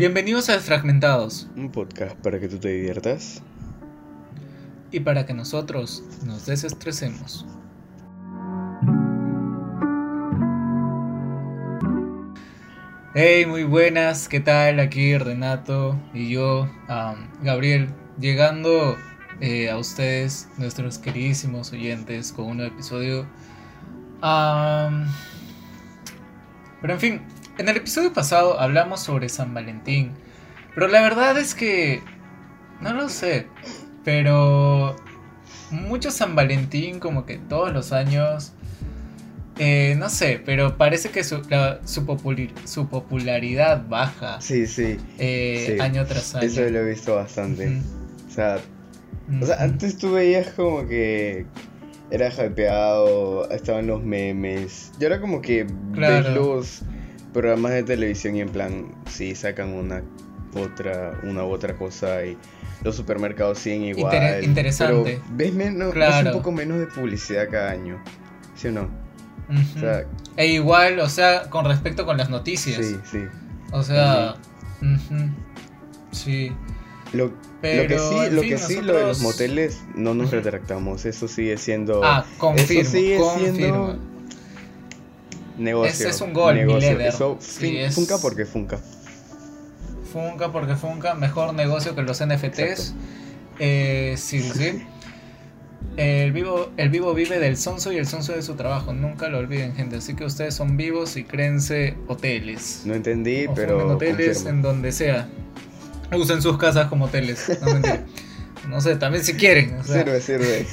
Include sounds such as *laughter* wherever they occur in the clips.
Bienvenidos a Desfragmentados. Un podcast para que tú te diviertas. Y para que nosotros nos desestresemos. Hey, muy buenas, ¿qué tal? Aquí Renato y yo, Gabriel, llegando eh, a ustedes, nuestros queridísimos oyentes, con un nuevo episodio. pero en fin, en el episodio pasado hablamos sobre San Valentín, pero la verdad es que no lo sé, pero mucho San Valentín como que todos los años eh, no sé, pero parece que su, su, popularidad baja. Sí, sí, eh, Año tras año. Eso lo he visto bastante. o, sea, o sea, antes tú veías como que era hypeado, estaban los memes. Y ahora como que ves los programas de televisión y en plan, sí, sacan una otra, una u otra cosa y los supermercados siguen igual. interesante. Pero ves menos, un poco menos de publicidad cada año, ¿sí o no? e igual, o sea, con respecto con las noticias. Sí, sí. O sea, sí. Lo, que sí, lo, que sí lo de los moteles, no nos retractamos. Eso sigue siendo. Ah, confirmo, eso sigue siendo negocio. Ese es un gol, negocio. Eso funca porque funca. Funca porque funca. Mejor negocio que los NFTs. Eh, sí, sí. El vivo, el vivo vive del sonso y el sonso de su trabajo. Nunca lo olviden, gente. Así que ustedes son vivos y créense hoteles. No entendí, pero. hoteles en donde sea. Usen sus casas como hoteles. No, no sé, también si quieren. Sirve, sirve.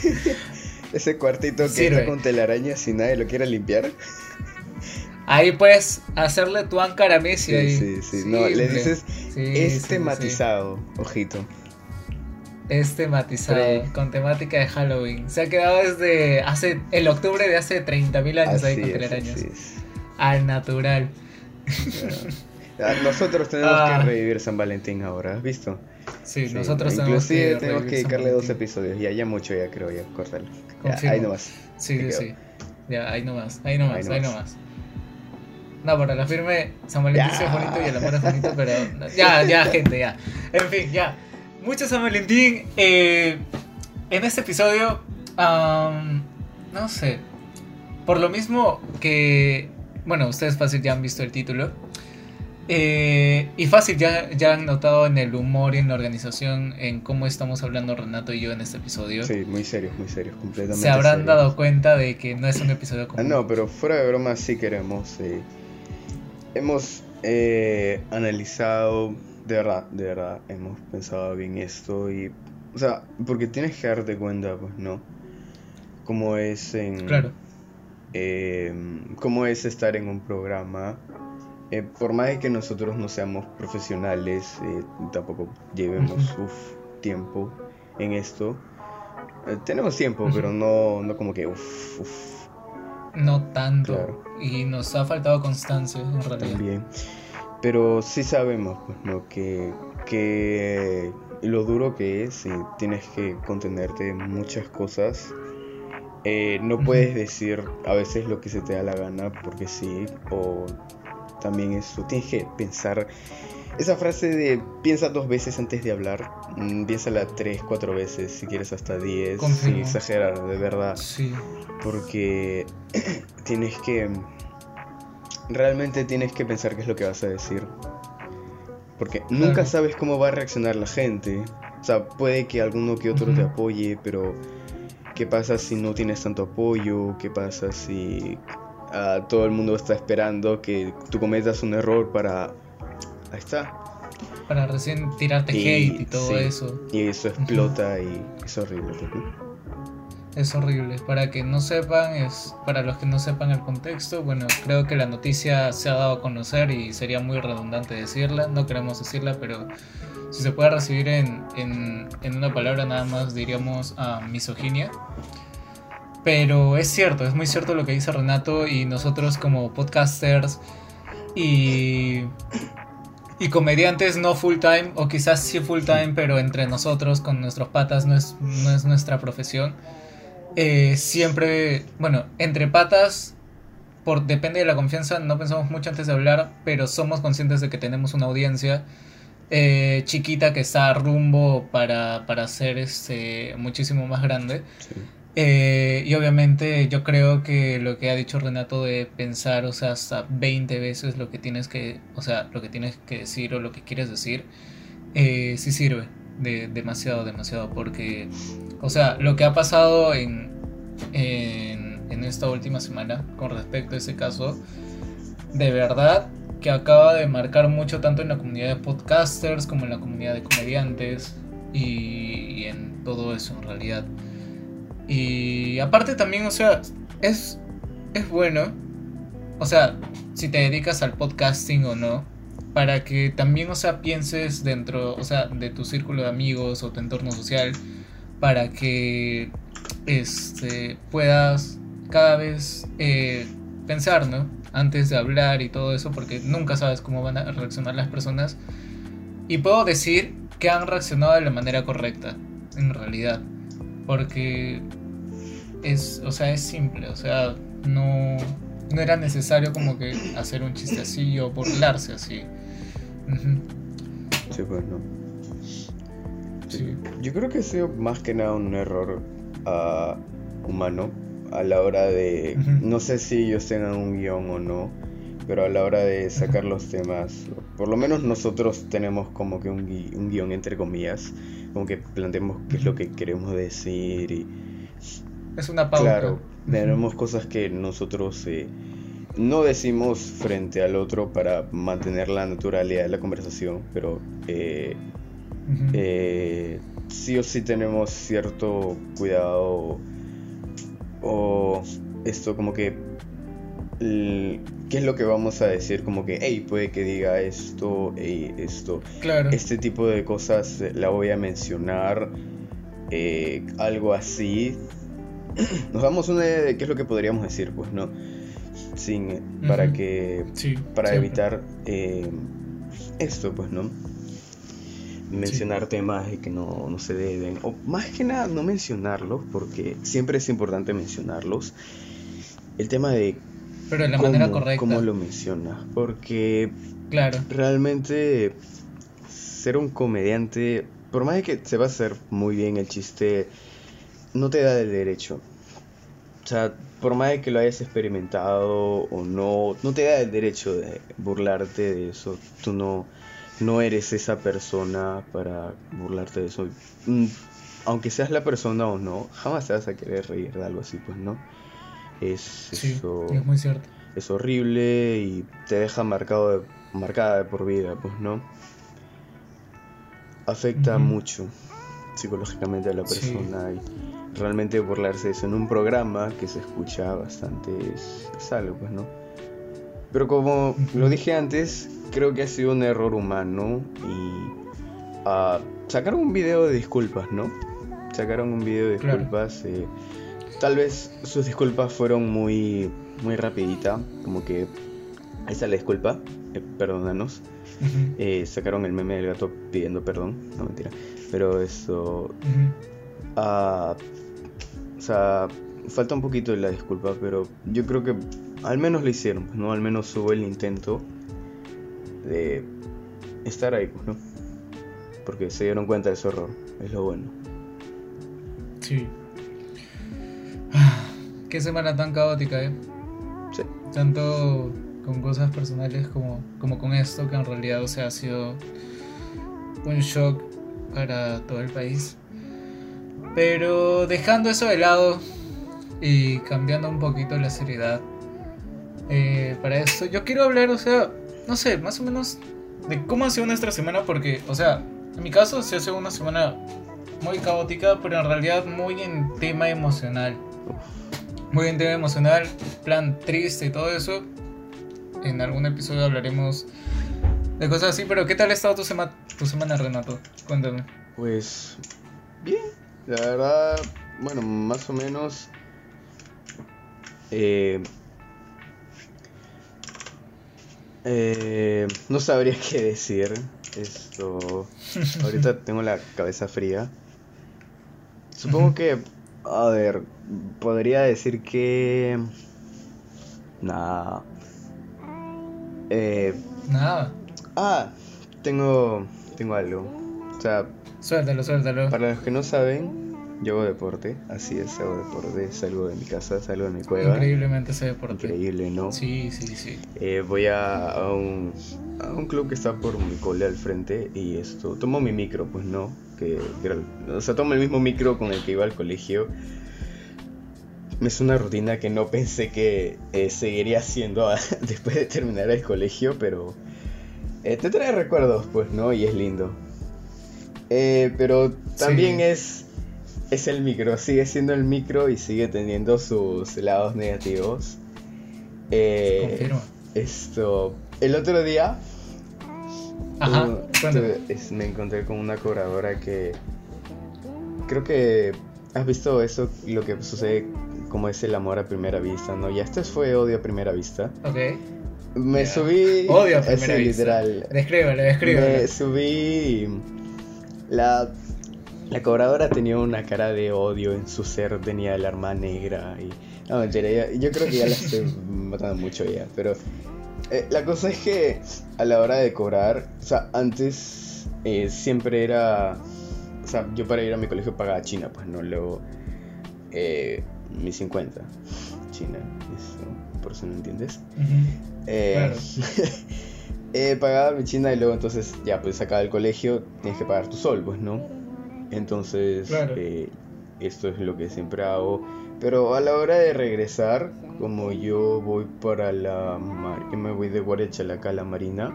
*laughs* Ese cuartito que está con telaraña si nadie lo quiere limpiar. Ahí puedes hacerle tu áncara Messi. Sí, sí, sí. No, le dices este matizado, ojito. Este matizado, con temática de Halloween. Se ha quedado desde hace el octubre de hace 30.000 años ahí con telarañas. Al natural. Nosotros tenemos que ah. revivir San Valentín ahora, ¿has visto? Sí, nosotros tenemos que tenemos que dedicarle dos episodios. Ya, ya mucho, ya creo, ya, cortarlo. ahí nomás. Sí, sí, sí. Ya, ahí nomás, ahí nomás, ahí nomás. No, para la firme, San Valentín es bonito y el amor es bonito, pero. Ya, ya, gente, ya. En fin, ya. Mucho San Valentín. Eh, en este episodio. no sé. Por lo mismo que. Bueno, ustedes fácil ya han visto el título. Eh, y fácil, ya, ya han notado en el humor y en la organización en cómo estamos hablando Renato y yo en este episodio. Sí, muy serios, muy serios, completamente. Se habrán dado cuenta de que no es un episodio. Ah, no, pero fuera de broma sí queremos. Hemos eh, analizado, de verdad, de verdad, hemos pensado bien esto y. O sea, porque tienes que darte cuenta, pues, ¿no? Cómo es en. Claro. Eh, cómo es estar en un programa eh, por más de que nosotros no seamos profesionales, eh, tampoco llevemos tiempo en esto, eh, tenemos tiempo, pero no, no como que uff, No tanto. Y nos ha faltado constancia en realidad. También. Pero sí sabemos, pues, ¿no? Que, que lo duro que es y tienes que contenerte muchas cosas. no puedes decir a veces lo que se te da la gana porque sí, o también eso. Tienes que pensar. Esa frase de piensa dos veces antes de hablar, mm, piénsala tres, cuatro veces, si quieres hasta diez, sin exagerar, de verdad. Sí. Porque *clears throat* tienes que. Realmente tienes que pensar qué es lo que vas a decir. Porque nunca sabes cómo va a reaccionar la gente. O sea, puede que alguno que otro te apoye, pero ¿qué pasa si no tienes tanto apoyo? ¿Qué pasa si todo el mundo está esperando que tú cometas un error para... Ahí está. Para recién tirarte hate y todo eso. Y eso explota y es horrible. Es horrible. Para que no sepan, es para los que no sepan el contexto, bueno, creo que la noticia se ha dado a conocer y sería muy redundante decirla. No queremos decirla, pero si se puede recibir en, en, en una palabra nada más diríamos a misoginia. Pero es cierto, es muy cierto lo que dice Renato y nosotros como podcasters y, y comediantes no full time, o quizás sí full time, pero entre nosotros con nuestros patas no es, no es nuestra profesión. Eh, siempre, bueno, entre patas, por, depende de la confianza, no pensamos mucho antes de hablar, pero somos conscientes de que tenemos una audiencia eh, chiquita que está rumbo para, para ser este, muchísimo más grande. Eh, y obviamente yo creo que lo que ha dicho Renato de pensar, o sea, hasta 20 veces lo que tienes que, o sea, lo que tienes que decir o lo que quieres decir, eh, sí sirve de, demasiado, demasiado, porque, o sea, lo que ha pasado en, en, en esta última semana con respecto a ese caso, de verdad que acaba de marcar mucho tanto en la comunidad de podcasters como en la comunidad de comediantes y, en todo eso en realidad. Y aparte también, o sea, es, es bueno, o sea, si te dedicas al podcasting o no, para que también, o sea, pienses dentro, o sea, de tu círculo de amigos o tu entorno social, para que este, puedas cada vez eh, pensar, ¿no? antes de hablar y todo eso, porque nunca sabes cómo van a reaccionar las personas. Y puedo decir que han reaccionado de la manera correcta, en realidad. Porque es, o sea, es simple, o sea, no, no era necesario como que hacer un chiste así o burlarse así. Sí, pues no. Yo creo que ha sido más que nada un error uh, humano a la hora de, no sé si ellos tengan un guion o no, pero a la hora de sacar los temas, por lo menos nosotros tenemos como que un, guion entre comillas, como que planteemos qué es lo que queremos decir y... Es una pauta. Claro, tenemos cosas que nosotros eh, no decimos frente al otro para mantener la naturalidad de la conversación, pero eh, eh, sí o sí tenemos cierto cuidado o esto como que qué es lo que vamos a decir como que hey puede que diga esto hey, esto claro. este tipo de cosas la voy a mencionar eh, algo así *clears throat* nos damos una idea de qué es lo que podríamos decir pues no sin para que para evitar eh, esto pues no mencionar temas que no, se deben, o más que nada no mencionarlos, porque siempre es importante mencionarlos. El tema de... Pero de la manera correcta. ¿Cómo lo mencionas? Porque... Claro. Realmente ser un comediante, por más de que se va a hacer muy bien el chiste, no te da el derecho. O sea, por más de que lo hayas experimentado o no, no te da el derecho de burlarte de eso. Tú no no eres esa persona para burlarte de eso. Mm, aunque seas la persona o no, jamás te vas a querer reír de algo así, pues no. Es eso. Es muy cierto. Es horrible y te deja marcado marcada de por vida, pues no. Afecta mucho psicológicamente a la persona y realmente burlarse de eso en un programa que se escucha bastante es, es algo, pues no. Pero como lo dije antes, creo que ha sido un error humano y uh, sacaron un video de disculpas, ¿no? Sacaron un video de disculpas. Eh, tal vez sus disculpas fueron muy, muy rapidita, como que ahí está la disculpa, eh, perdónanos. Eh, sacaron el meme del gato pidiendo perdón, no mentira. Pero eso... Uh, o sea, falta un poquito de la disculpa, pero yo creo que al menos lo hicieron, pues, ¿no? Al menos hubo el intento de estar ahí, pues, ¿no? Porque se dieron cuenta de su error, es lo bueno. Sí. *sighs* Qué semana tan caótica, ¿eh? Sí. Tanto con cosas personales como, como con esto, que en realidad, o sea, ha sido un shock para todo el país. Pero dejando eso de lado y cambiando un poquito la seriedad eh, para esto, yo quiero hablar, o sea, no sé, más o menos de cómo ha sido nuestra semana, porque, o sea, en mi caso se hace una semana muy caótica, pero en realidad muy en tema emocional. Muy en tema emocional, plan triste y todo eso. En algún episodio hablaremos de cosas así, pero ¿qué tal ha estado tu, sema tu semana, Renato? Cuéntame. Pues bien, la verdad, bueno, más o menos... Eh, Eh, no sabría *laughs* qué decir. Esto. *laughs* Ahorita tengo la cabeza fría. Supongo que. A ver. Podría decir que. Nada. Eh, Nada. Ah, tengo, tengo algo. O sea, Suéltalo, suéltalo. para los que no saben, yo hago deporte. Así es, hago deporte. Salgo de mi casa, salgo de mi cueva. Increíblemente ese deporte. Increíble, ¿no? Sí, sí, sí. Eh, voy a, a un, a un club que está por mi cole al frente y esto, tomo mi micro, pues no, que, o sea, tomo el mismo micro con el que iba al colegio. Es una rutina que no pensé que eh, seguiría haciendo a- *laughs* después de terminar el colegio, pero eh, te trae recuerdos, pues, ¿no? Y es lindo. Eh, pero también Sí. es, es el micro, sigue siendo el micro y sigue teniendo sus lados negativos. Eh, Confirmo. esto, el otro día Ajá, uh, es- me encontré con una cobradora que creo que has visto eso, lo que sucede como es el amor a primera vista, ¿no? Ya esto fue odio a primera vista. Ok. Me subí... Odio a *laughs* primera vista. literal. Descríbelo, descríbelo. Me subí... La, la cobradora tenía una cara de odio en su ser, tenía el arma negra y... No, mentira, ya- yo creo que ya la estoy *laughs* matando mucho ya, pero... eh, la cosa es que a la hora de cobrar, o sea, antes eh, siempre era... O sea, yo para ir a mi colegio pagaba China, pues no, luego... Eh, mi 50. China, eso, por si no entiendes. Eh, Claro. *laughs* eh, pagaba mi china y luego entonces ya pues sacaba del colegio, tienes que pagar tu sol, pues, ¿no? Entonces, Claro. eh, esto es lo que siempre hago. Pero a la hora de regresar, como yo voy para la... mar- Yo me voy de Guarechalaca a la Marina,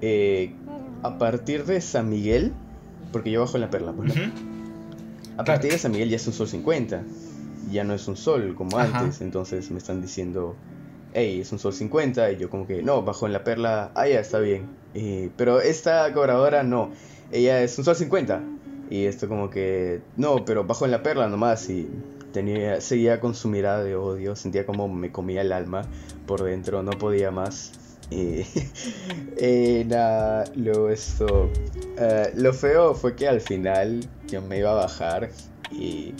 eh, a partir de San Miguel, porque yo bajo en la perla, pues, ¿no? A partir de San Miguel ya es un sol 50. Ya no es un sol como Ajá. antes. Entonces me están diciendo, hey, es un sol 50. Y yo como que, no, bajo en la perla, ah, ya está bien. Eh, pero esta cobradora no. Ella es un sol 50. Y esto como que, no, pero bajo en la perla nomás. Y tenía, seguía con su mirada de odio. Sentía como me comía el alma por dentro. No podía más. Y *laughs* eh, nada, luego esto. eh, lo feo fue que al final yo me iba a bajar y.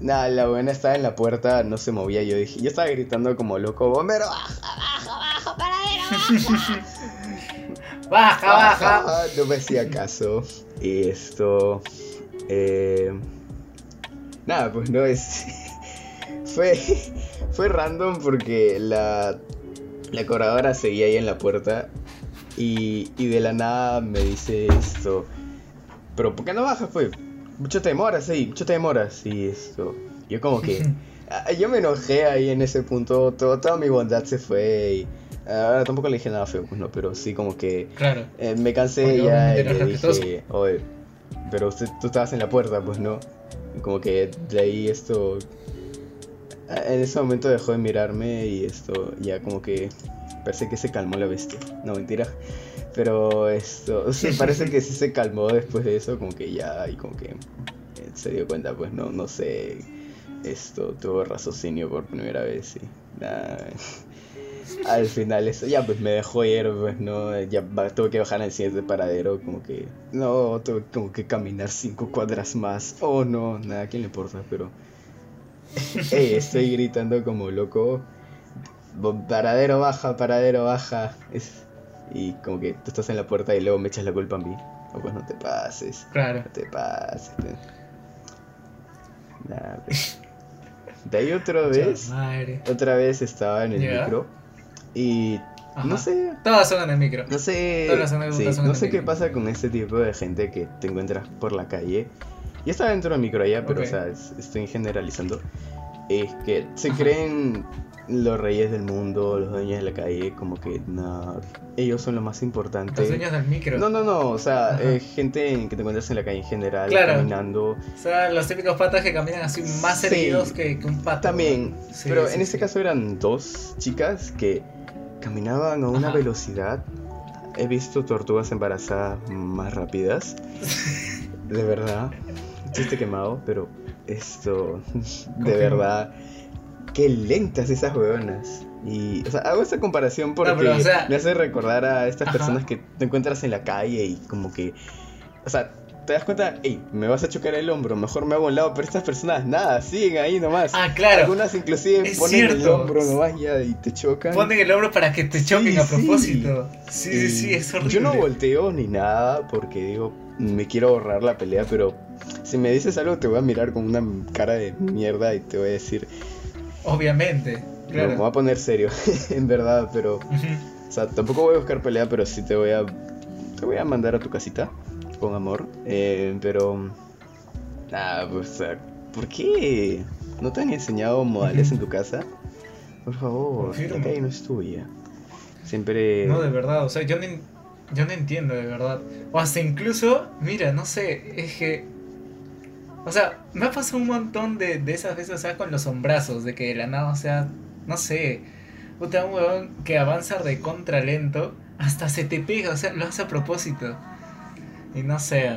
Nada, la buena estaba en la puerta, no se movía. Yo dije, yo estaba gritando como loco: ¡Bombero, baja, baja, baja, paradero, baja! Baja, baja. No me hacía caso. Y esto. eh, nada, pues no es. *laughs* fue. Fue random porque la. La cobradora seguía ahí en la puerta. Y, y de la nada me dice esto. Pero ¿por qué no bajas, pues? Mucho te demoras ahí, mucho te demoras. Y esto. Yo como que. *laughs* ah, Yo me enojé ahí en ese punto. Todo, toda mi bondad se fue. Y. Ahora tampoco le dije nada feo, pues no, pero sí como que. Claro. Eh, me cansé ya y le dije, oye, pero usted, tú estabas en la puerta, pues no. Y como que de ahí esto, ah, en ese momento dejó de mirarme y esto ya como que parece que se calmó la bestia. No, mentira. Pero esto, o sea, parece que sí se calmó después de eso, como que ya y como que eh, se dio cuenta, pues no, no sé, esto tuvo raciocinio por primera vez y nada. *laughs* Al final eso ya pues me dejó ir, pues no, ya tuve que bajar al siguiente paradero, como que no, tuve como que caminar cinco cuadras más. Oh no, nada, ¿a quién le importa? Pero *laughs* estoy gritando como loco. Paradero baja, paradero baja. Es- Y como que tú estás en la puerta y luego me echas la culpa a mí. O pues no te pases. Claro. No te pases. Nada, pues. De ahí otra vez. Madre. Otra vez estaba en el micro. Y Ajá. no sé. Todas son en el micro. No sé. Todas las sí, no sé qué micro. pasa con este tipo de gente que te encuentras por la calle. Yo estaba dentro del micro allá, pero o sea, es- estoy generalizando. Es que se creen los reyes del mundo, los dueños de la calle, como que no, ellos son lo más importante. Los dueños del micro. No, no, no, o sea, eh, gente en que te encuentras en la calle en general, Claro. caminando. O sea, los típicos patas que caminan así más Sí. erguidos que, que un pato. También, Sí, pero sí, en este caso eran dos chicas que caminaban a una Ajá. velocidad. He visto tortugas embarazadas más rápidas. *laughs* De verdad. Chiste quemado, pero esto, *laughs* de verdad, qué lentas esas huevonas. Y, o sea, hago esta comparación porque pero, o sea- me hace recordar a estas Ajá. personas que te encuentras en la calle y como que, o sea, te das cuenta, hey, me vas a chocar el hombro, mejor me hago un lado, pero estas personas nada, siguen ahí nomás. Ah, claro. Algunas inclusive Es ponen el hombro nomás ya y te chocan. Ponen el hombro para que te choquen Sí, a sí. propósito. Sí, sí, Y sí, es horrible. Yo no volteo ni nada porque digo, me quiero ahorrar la pelea, pero si me dices algo te voy a mirar con una cara de mierda y te voy a decir, Obviamente, no, claro. me voy a poner serio, *laughs* en verdad, pero, o sea, tampoco voy a buscar pelea, pero sí te voy a, te voy a mandar a tu casita con amor, eh, pero, nada, pues, o sea, ¿por qué no te han enseñado modales en tu casa? Por favor, la calle no es tuya. Siempre... No, de verdad, o sea, yo en- yo no entiendo, de verdad. O hasta incluso, mira, no sé, es que... O sea, me ha pasado un montón de, de esas veces, o sea, con los hombrazos, de que de la nada, o sea, no sé, puta, un huevón que avanza de contra lento, hasta se te pega, o sea, lo hace a propósito. Y no sé,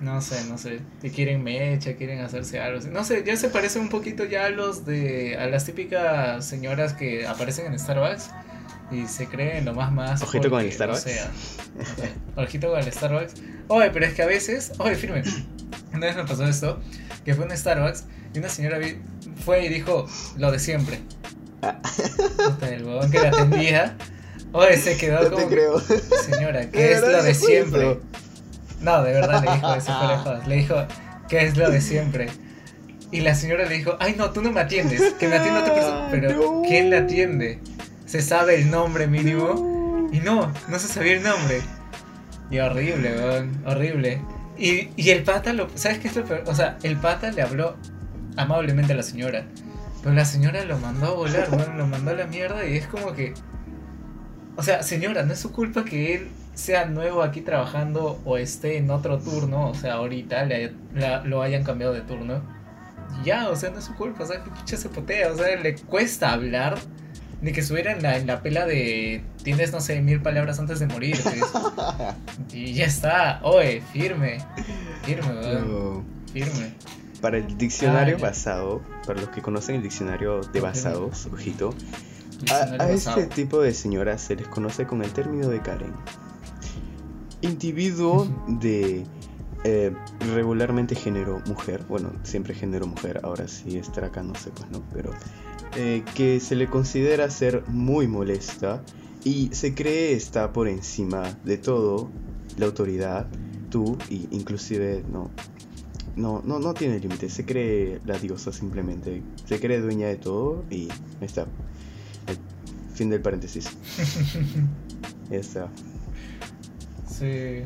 no sé, no sé, que quieren mecha, quieren hacerse algo, no sé, ya se parece un poquito ya a los de, a las típicas señoras que aparecen en Starbucks y se creen lo más más. Ojito con el porque, Starbucks. No sea, ojito con el Starbucks. Oye, pero es que a veces, oye, firme. Una vez me pasó esto, que fue un Starbucks y una señora vi- fue y dijo lo de siempre. El huevón que la atendía. Oye, se quedó No te como. que, creo. Señora, ¿qué ¿De es lo de siempre? eso? No, de verdad le dijo eso, fuera de jodas. Le dijo, ¿qué es lo de siempre? Y la señora le dijo, ay no, tú no me atiendes, que me atienda otra persona. Pero, No. ¿quién la atiende? ¿Se sabe el nombre mínimo? Y no, no se sabía el nombre. Y horrible, weón, horrible. Y, y el pata, lo, ¿sabes qué es lo peor? O sea, el pata le habló amablemente a la señora. Pero la señora lo mandó a volar, weón, lo mandó a la mierda y es como que... O sea, señora, no es su culpa que él sea nuevo aquí trabajando o esté en otro turno, o sea, ahorita le, la- lo hayan cambiado de turno. Ya, o sea, no es su culpa, o sea, que picha se potea, o sea, le cuesta hablar de que estuviera en la, en la pela de tienes, no sé, mil palabras antes de morir. *laughs* y ya está, oye, firme, firme, No. firme. Para el diccionario Ah, basado, para los que conocen el diccionario de basados, ojito, a, a este tipo de señoras se les conoce con el término de Karen. Individuo de eh, regularmente género mujer, bueno, siempre género mujer, ahora sí estar acá no sé, pues no, pero eh, que se le considera ser muy molesta y se cree está por encima de todo, la autoridad, tú y inclusive no. No, no, no tiene límites, se cree la diosa simplemente, se cree dueña de todo y ahí está. El fin del paréntesis. *laughs* Ya está. Sí.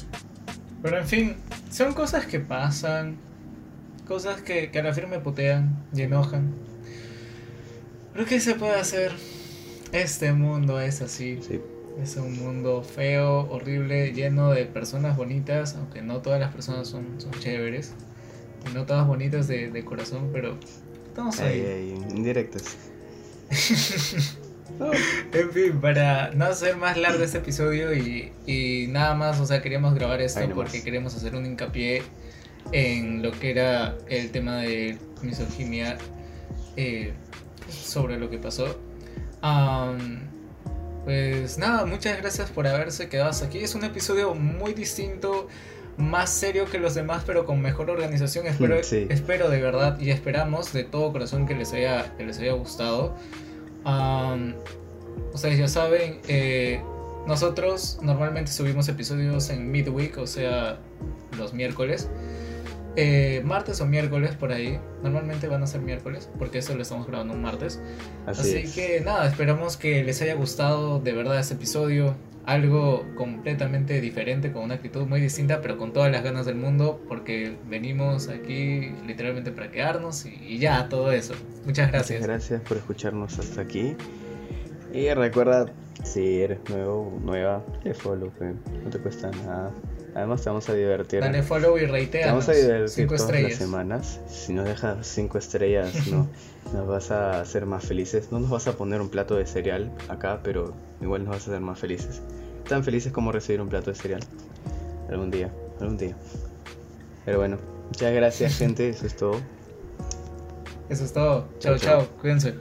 Pero en fin, son cosas que pasan. Cosas que, que a la firme putean y enojan. Pero ¿qué se puede hacer? Este mundo es así. Sí. Es un mundo feo, horrible, lleno de personas bonitas, aunque no todas las personas son, son chéveres. Y no todas bonitas de, de corazón, pero estamos Ahí, ahí. ahí, indirectas. *laughs* En fin, para no hacer más largo este episodio y, y nada más, o sea, queríamos grabar esto porque queremos hacer un hincapié en lo que era el tema de misoginia eh, sobre lo que pasó. Am, pues nada, muchas gracias por haberse quedado hasta aquí. Es un episodio muy distinto, más serio que los demás, pero con mejor organización. Espero, Sí. espero de verdad y esperamos de todo corazón que les haya, que les haya gustado. Am, ustedes ya saben, eh, nosotros normalmente subimos episodios en midweek, o sea, los miércoles. Eh, martes o miércoles por ahí. Normalmente van a ser miércoles, porque esto lo estamos grabando un martes. así, Así es. que nada, esperamos que les haya gustado de verdad este episodio. Algo completamente diferente, con una actitud muy distinta, pero con todas las ganas del mundo, porque venimos aquí literalmente para quedarnos y, y ya, todo eso. Muchas gracias. Muchas gracias por escucharnos hasta aquí. Y recuerda, si eres nuevo o nueva, dale follow, no te cuesta nada. Además te vamos a divertir. Dale follow y te reitea. vamos a divertir todas las estrellas. semanas. Si nos dejas cinco estrellas, no, *laughs* nos vas a hacer más felices. No nos vas a poner un plato de cereal acá, pero igual nos vas a hacer más felices. Tan felices como recibir un plato de cereal. Algún día, algún día. Pero bueno, muchas gracias *laughs* gente, eso es todo. Eso es todo. Chao. chao. Cuídense.